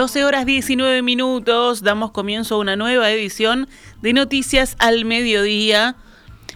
12 horas 19 minutos, damos comienzo a una nueva edición de Noticias al Mediodía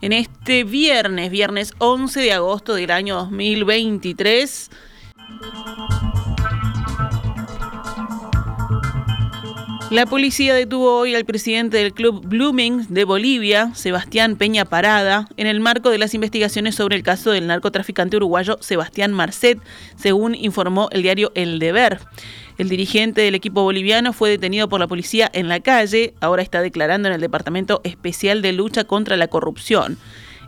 en este viernes, viernes 11 de agosto del año 2023. La policía detuvo hoy al presidente del club Blooming de Bolivia, Sebastián Peña Parada, en el marco de las investigaciones sobre el caso del narcotraficante uruguayo Sebastián Marcet, según informó el diario El Deber. El dirigente del equipo boliviano fue detenido por la policía en la calle, ahora está declarando en el Departamento Especial de Lucha contra la Corrupción.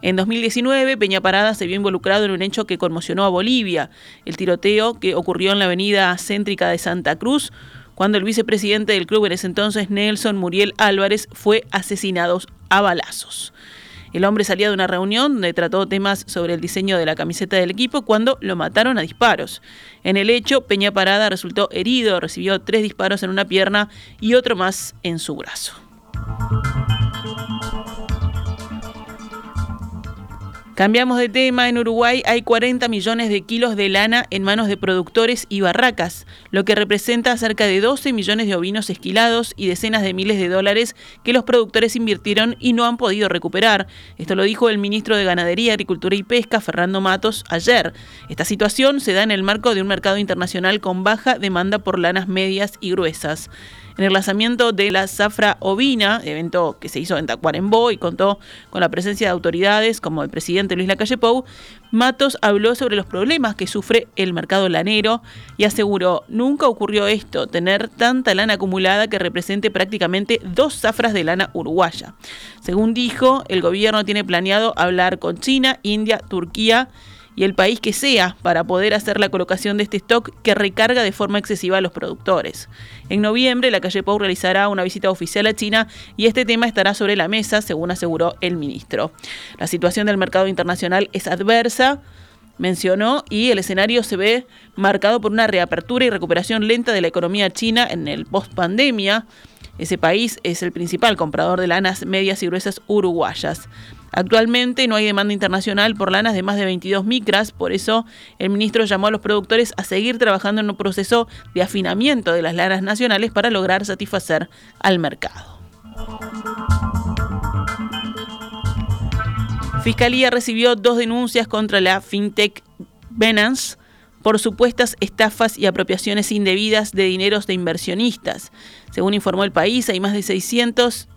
En 2019, Peña Parada se vio involucrado en un hecho que conmocionó a Bolivia, el tiroteo que ocurrió en la avenida céntrica de Santa Cruz, cuando el vicepresidente del club en ese entonces, Nelson Muriel Álvarez, fue asesinado a balazos. El hombre salía de una reunión donde trató temas sobre el diseño de la camiseta del equipo cuando lo mataron a disparos. En el hecho, Peña Parada resultó herido, recibió tres disparos en una pierna y otro más en su brazo. Cambiamos de tema. En Uruguay hay 40 millones de kilos de lana en manos de productores y barracas, lo que representa cerca de 12 millones de ovinos esquilados y decenas de miles de dólares que los productores invirtieron y no han podido recuperar. Esto lo dijo el ministro de Ganadería, Agricultura y Pesca, Fernando Matos, ayer. Esta situación se da en el marco de un mercado internacional con baja demanda por lanas medias y gruesas en el lanzamiento de la zafra ovina, evento que se hizo en Tacuarembó y contó con la presencia de autoridades como el presidente Luis Lacalle Pou, Matos habló sobre los problemas que sufre el mercado lanero y aseguró, nunca ocurrió esto, tener tanta lana acumulada que represente prácticamente dos zafras de lana uruguaya. Según dijo, el gobierno tiene planeado hablar con China, India, Turquía, y el país que sea para poder hacer la colocación de este stock que recarga de forma excesiva a los productores. En noviembre, la calle Pau realizará una visita oficial a China y este tema estará sobre la mesa, según aseguró el ministro. La situación del mercado internacional es adversa mencionó, y el escenario se ve marcado por una reapertura y recuperación lenta de la economía china en el post-pandemia. Ese país es el principal comprador de lanas medias y gruesas uruguayas. Actualmente no hay demanda internacional por lanas de más de 22 micras, por eso el ministro llamó a los productores a seguir trabajando en un proceso de afinamiento de las lanas nacionales para lograr satisfacer al mercado. Fiscalía recibió dos denuncias contra la fintech Binance por supuestas estafas y apropiaciones indebidas de dineros de inversionistas. Según informó el país, hay más de 600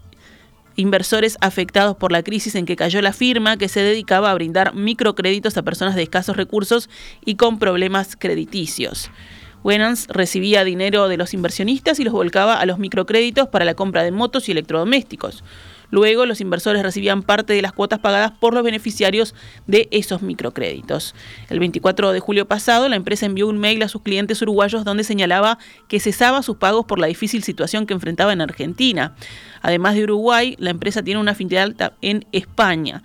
inversores afectados por la crisis en que cayó la firma que se dedicaba a brindar microcréditos a personas de escasos recursos y con problemas crediticios. Wenans recibía dinero de los inversionistas y los volcaba a los microcréditos para la compra de motos y electrodomésticos. Luego, los inversores recibían parte de las cuotas pagadas por los beneficiarios de esos microcréditos. El 24 de julio pasado, la empresa envió un mail a sus clientes uruguayos donde señalaba que cesaba sus pagos por la difícil situación que enfrentaba en Argentina. Además de Uruguay, la empresa tiene una filial en España.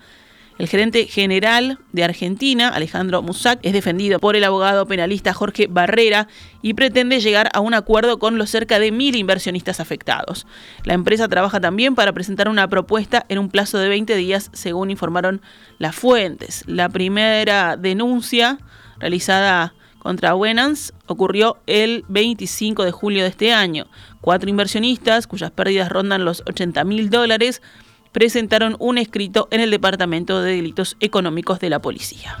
El gerente general de Argentina, Alejandro Musac, es defendido por el abogado penalista Jorge Barrera y pretende llegar a un acuerdo con los cerca de mil inversionistas afectados. La empresa trabaja también para presentar una propuesta en un plazo de 20 días, según informaron las fuentes. La primera denuncia realizada contra Wenans ocurrió el 25 de julio de este año. Cuatro inversionistas, cuyas pérdidas rondan los 80 mil dólares, presentaron un escrito en el Departamento de Delitos Económicos de la Policía.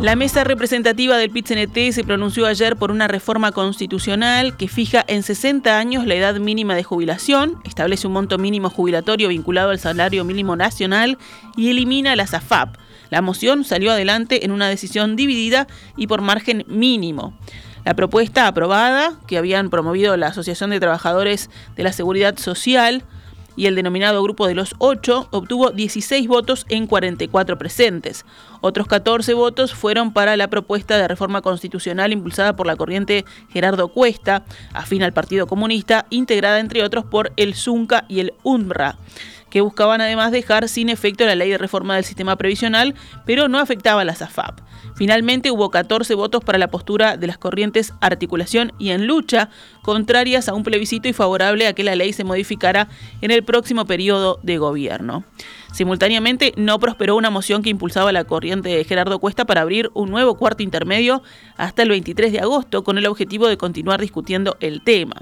La mesa representativa del pit se pronunció ayer por una reforma constitucional que fija en 60 años la edad mínima de jubilación, establece un monto mínimo jubilatorio vinculado al salario mínimo nacional y elimina la SAFAP. La moción salió adelante en una decisión dividida y por margen mínimo. La propuesta aprobada, que habían promovido la Asociación de Trabajadores de la Seguridad Social y el denominado Grupo de los Ocho, obtuvo 16 votos en 44 presentes. Otros 14 votos fueron para la propuesta de reforma constitucional impulsada por la corriente Gerardo Cuesta, afín al Partido Comunista, integrada entre otros por el ZUNCA y el UNRWA que buscaban además dejar sin efecto la ley de reforma del sistema previsional, pero no afectaba a la SAFAP. Finalmente hubo 14 votos para la postura de las corrientes articulación y en lucha, contrarias a un plebiscito y favorable a que la ley se modificara en el próximo periodo de gobierno. Simultáneamente, no prosperó una moción que impulsaba la corriente de Gerardo Cuesta para abrir un nuevo cuarto intermedio hasta el 23 de agosto con el objetivo de continuar discutiendo el tema.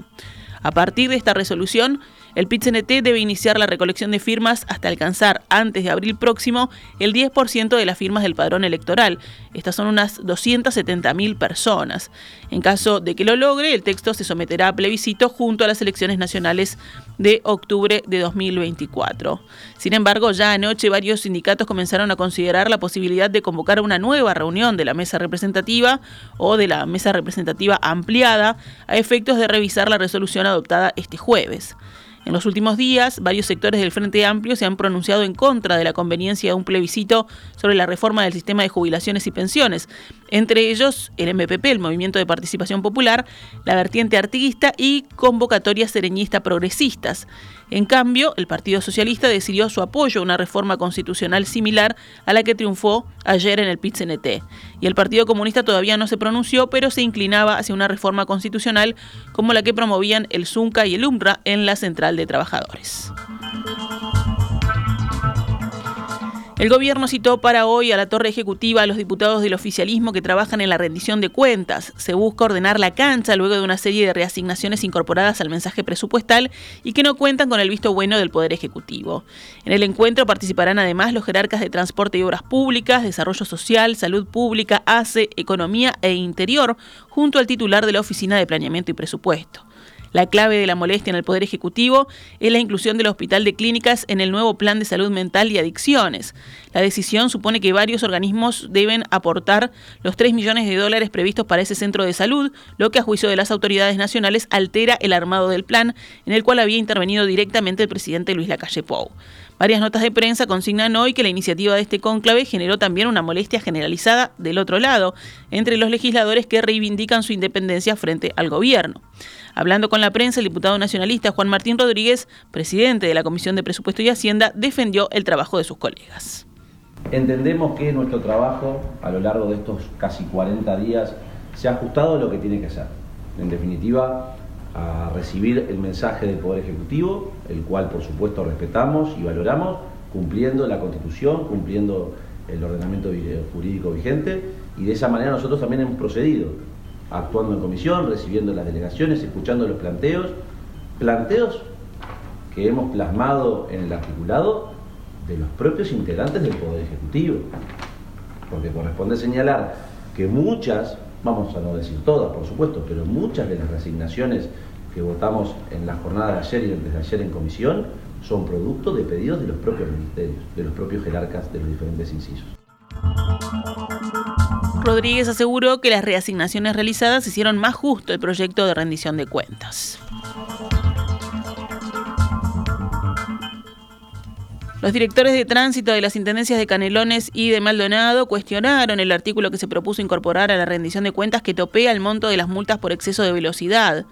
A partir de esta resolución, el pit debe iniciar la recolección de firmas hasta alcanzar, antes de abril próximo, el 10% de las firmas del padrón electoral. Estas son unas 270.000 personas. En caso de que lo logre, el texto se someterá a plebiscito junto a las elecciones nacionales de octubre de 2024. Sin embargo, ya anoche varios sindicatos comenzaron a considerar la posibilidad de convocar una nueva reunión de la mesa representativa o de la mesa representativa ampliada a efectos de revisar la resolución adoptada este jueves. En los últimos días, varios sectores del Frente Amplio se han pronunciado en contra de la conveniencia de un plebiscito sobre la reforma del sistema de jubilaciones y pensiones, entre ellos el MPP, el Movimiento de Participación Popular, la vertiente artiguista y convocatorias sereñista progresistas. En cambio, el Partido Socialista decidió su apoyo a una reforma constitucional similar a la que triunfó ayer en el pit Y el Partido Comunista todavía no se pronunció, pero se inclinaba hacia una reforma constitucional como la que promovían el ZUNCA y el UMRA en la Central de Trabajadores. El gobierno citó para hoy a la torre ejecutiva a los diputados del oficialismo que trabajan en la rendición de cuentas. Se busca ordenar la cancha luego de una serie de reasignaciones incorporadas al mensaje presupuestal y que no cuentan con el visto bueno del Poder Ejecutivo. En el encuentro participarán además los jerarcas de Transporte y Obras Públicas, Desarrollo Social, Salud Pública, ACE, Economía e Interior, junto al titular de la Oficina de Planeamiento y Presupuesto. La clave de la molestia en el Poder Ejecutivo es la inclusión del Hospital de Clínicas en el nuevo Plan de Salud Mental y Adicciones. La decisión supone que varios organismos deben aportar los 3 millones de dólares previstos para ese centro de salud, lo que a juicio de las autoridades nacionales altera el armado del plan, en el cual había intervenido directamente el presidente Luis Lacalle Pou. Varias notas de prensa consignan hoy que la iniciativa de este cónclave generó también una molestia generalizada del otro lado, entre los legisladores que reivindican su independencia frente al gobierno. Hablando con la prensa, el diputado nacionalista Juan Martín Rodríguez, presidente de la Comisión de Presupuesto y Hacienda, defendió el trabajo de sus colegas. Entendemos que nuestro trabajo a lo largo de estos casi 40 días se ha ajustado a lo que tiene que ser. En definitiva, a recibir el mensaje del Poder Ejecutivo, el cual por supuesto respetamos y valoramos, cumpliendo la Constitución, cumpliendo el ordenamiento jurídico vigente, y de esa manera nosotros también hemos procedido actuando en comisión, recibiendo las delegaciones, escuchando los planteos, planteos que hemos plasmado en el articulado de los propios integrantes del Poder Ejecutivo. Porque corresponde señalar que muchas, vamos a no decir todas por supuesto, pero muchas de las resignaciones que votamos en la jornada de ayer y desde ayer en comisión son producto de pedidos de los propios ministerios, de los propios jerarcas de los diferentes incisos. Rodríguez aseguró que las reasignaciones realizadas hicieron más justo el proyecto de rendición de cuentas. Los directores de tránsito de las intendencias de Canelones y de Maldonado cuestionaron el artículo que se propuso incorporar a la rendición de cuentas que topea el monto de las multas por exceso de velocidad.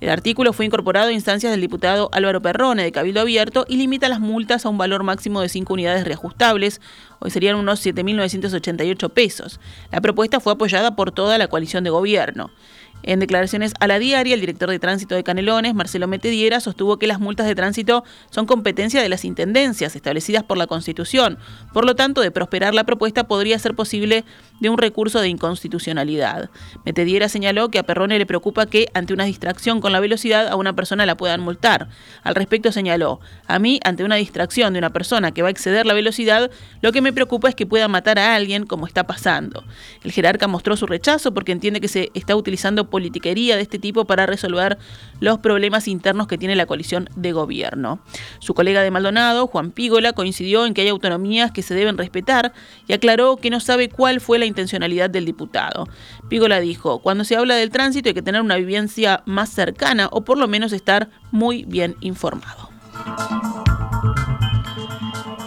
El artículo fue incorporado a instancias del diputado Álvaro Perrone de Cabildo Abierto y limita las multas a un valor máximo de 5 unidades reajustables, hoy serían unos 7.988 pesos. La propuesta fue apoyada por toda la coalición de gobierno. En declaraciones a la diaria, el director de tránsito de Canelones, Marcelo Metediera, sostuvo que las multas de tránsito son competencia de las intendencias establecidas por la Constitución. Por lo tanto, de prosperar la propuesta podría ser posible de un recurso de inconstitucionalidad. Metediera señaló que a Perrone le preocupa que, ante una distracción con la velocidad, a una persona la puedan multar. Al respecto señaló, a mí, ante una distracción de una persona que va a exceder la velocidad, lo que me preocupa es que pueda matar a alguien como está pasando. El jerarca mostró su rechazo porque entiende que se está utilizando politiquería de este tipo para resolver los problemas internos que tiene la coalición de gobierno. Su colega de Maldonado, Juan Pígola, coincidió en que hay autonomías que se deben respetar y aclaró que no sabe cuál fue la intencionalidad del diputado. Pígola dijo, cuando se habla del tránsito hay que tener una vivencia más cercana o por lo menos estar muy bien informado.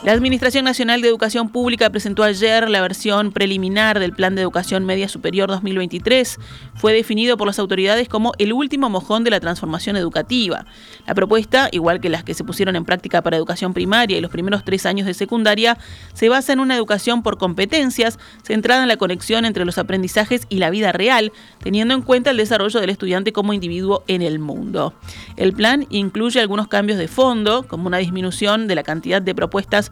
La Administración Nacional de Educación Pública presentó ayer la versión preliminar del Plan de Educación Media Superior 2023. Fue definido por las autoridades como el último mojón de la transformación educativa. La propuesta, igual que las que se pusieron en práctica para educación primaria y los primeros tres años de secundaria, se basa en una educación por competencias, centrada en la conexión entre los aprendizajes y la vida real, teniendo en cuenta el desarrollo del estudiante como individuo en el mundo. El plan incluye algunos cambios de fondo, como una disminución de la cantidad de propuestas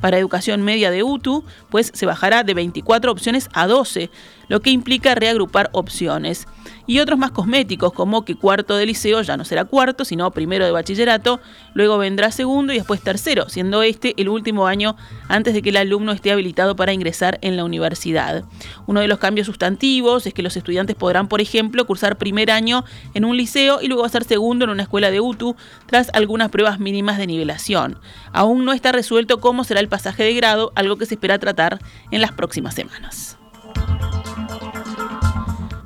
para educación media de UTU, pues se bajará de 24 opciones a 12, lo que implica reagrupar opciones. Y otros más cosméticos, como que cuarto de liceo ya no será cuarto, sino primero de bachillerato, luego vendrá segundo y después tercero, siendo este el último año antes de que el alumno esté habilitado para ingresar en la universidad. Uno de los cambios sustantivos es que los estudiantes podrán, por ejemplo, cursar primer año en un liceo y luego hacer segundo en una escuela de UTU tras algunas pruebas mínimas de nivelación. Aún no está resuelto cómo será pasaje de grado, algo que se espera tratar en las próximas semanas.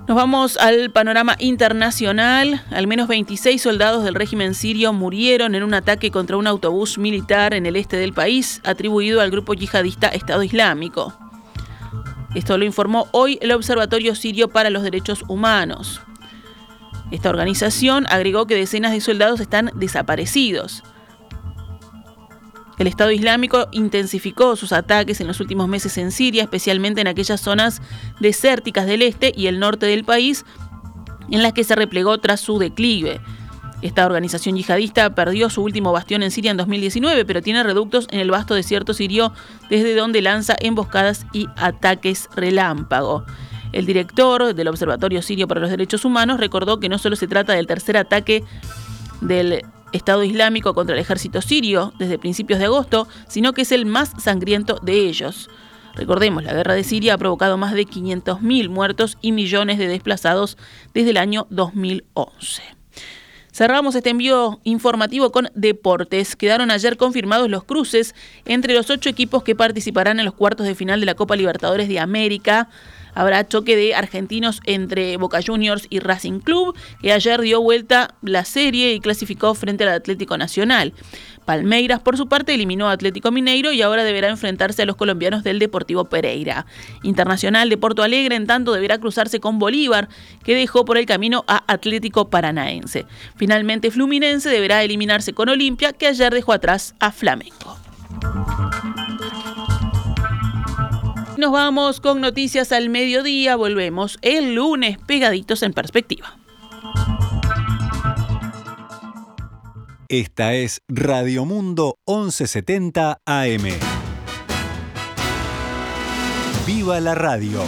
Nos vamos al panorama internacional. Al menos 26 soldados del régimen sirio murieron en un ataque contra un autobús militar en el este del país, atribuido al grupo yihadista Estado Islámico. Esto lo informó hoy el Observatorio Sirio para los Derechos Humanos. Esta organización agregó que decenas de soldados están desaparecidos. El Estado Islámico intensificó sus ataques en los últimos meses en Siria, especialmente en aquellas zonas desérticas del este y el norte del país, en las que se replegó tras su declive. Esta organización yihadista perdió su último bastión en Siria en 2019, pero tiene reductos en el vasto desierto sirio desde donde lanza emboscadas y ataques relámpago. El director del Observatorio Sirio para los Derechos Humanos recordó que no solo se trata del tercer ataque del Estado Islámico contra el ejército sirio desde principios de agosto, sino que es el más sangriento de ellos. Recordemos, la guerra de Siria ha provocado más de 500.000 muertos y millones de desplazados desde el año 2011. Cerramos este envío informativo con deportes. Quedaron ayer confirmados los cruces entre los ocho equipos que participarán en los cuartos de final de la Copa Libertadores de América. Habrá choque de argentinos entre Boca Juniors y Racing Club, que ayer dio vuelta la serie y clasificó frente al Atlético Nacional. Palmeiras, por su parte, eliminó a Atlético Mineiro y ahora deberá enfrentarse a los colombianos del Deportivo Pereira. Internacional de Porto Alegre, en tanto, deberá cruzarse con Bolívar, que dejó por el camino a Atlético Paranaense. Finalmente, Fluminense deberá eliminarse con Olimpia, que ayer dejó atrás a Flamengo. Nos vamos con noticias al mediodía. Volvemos el lunes pegaditos en perspectiva. Esta es Radio Mundo 1170 AM. ¡Viva la radio!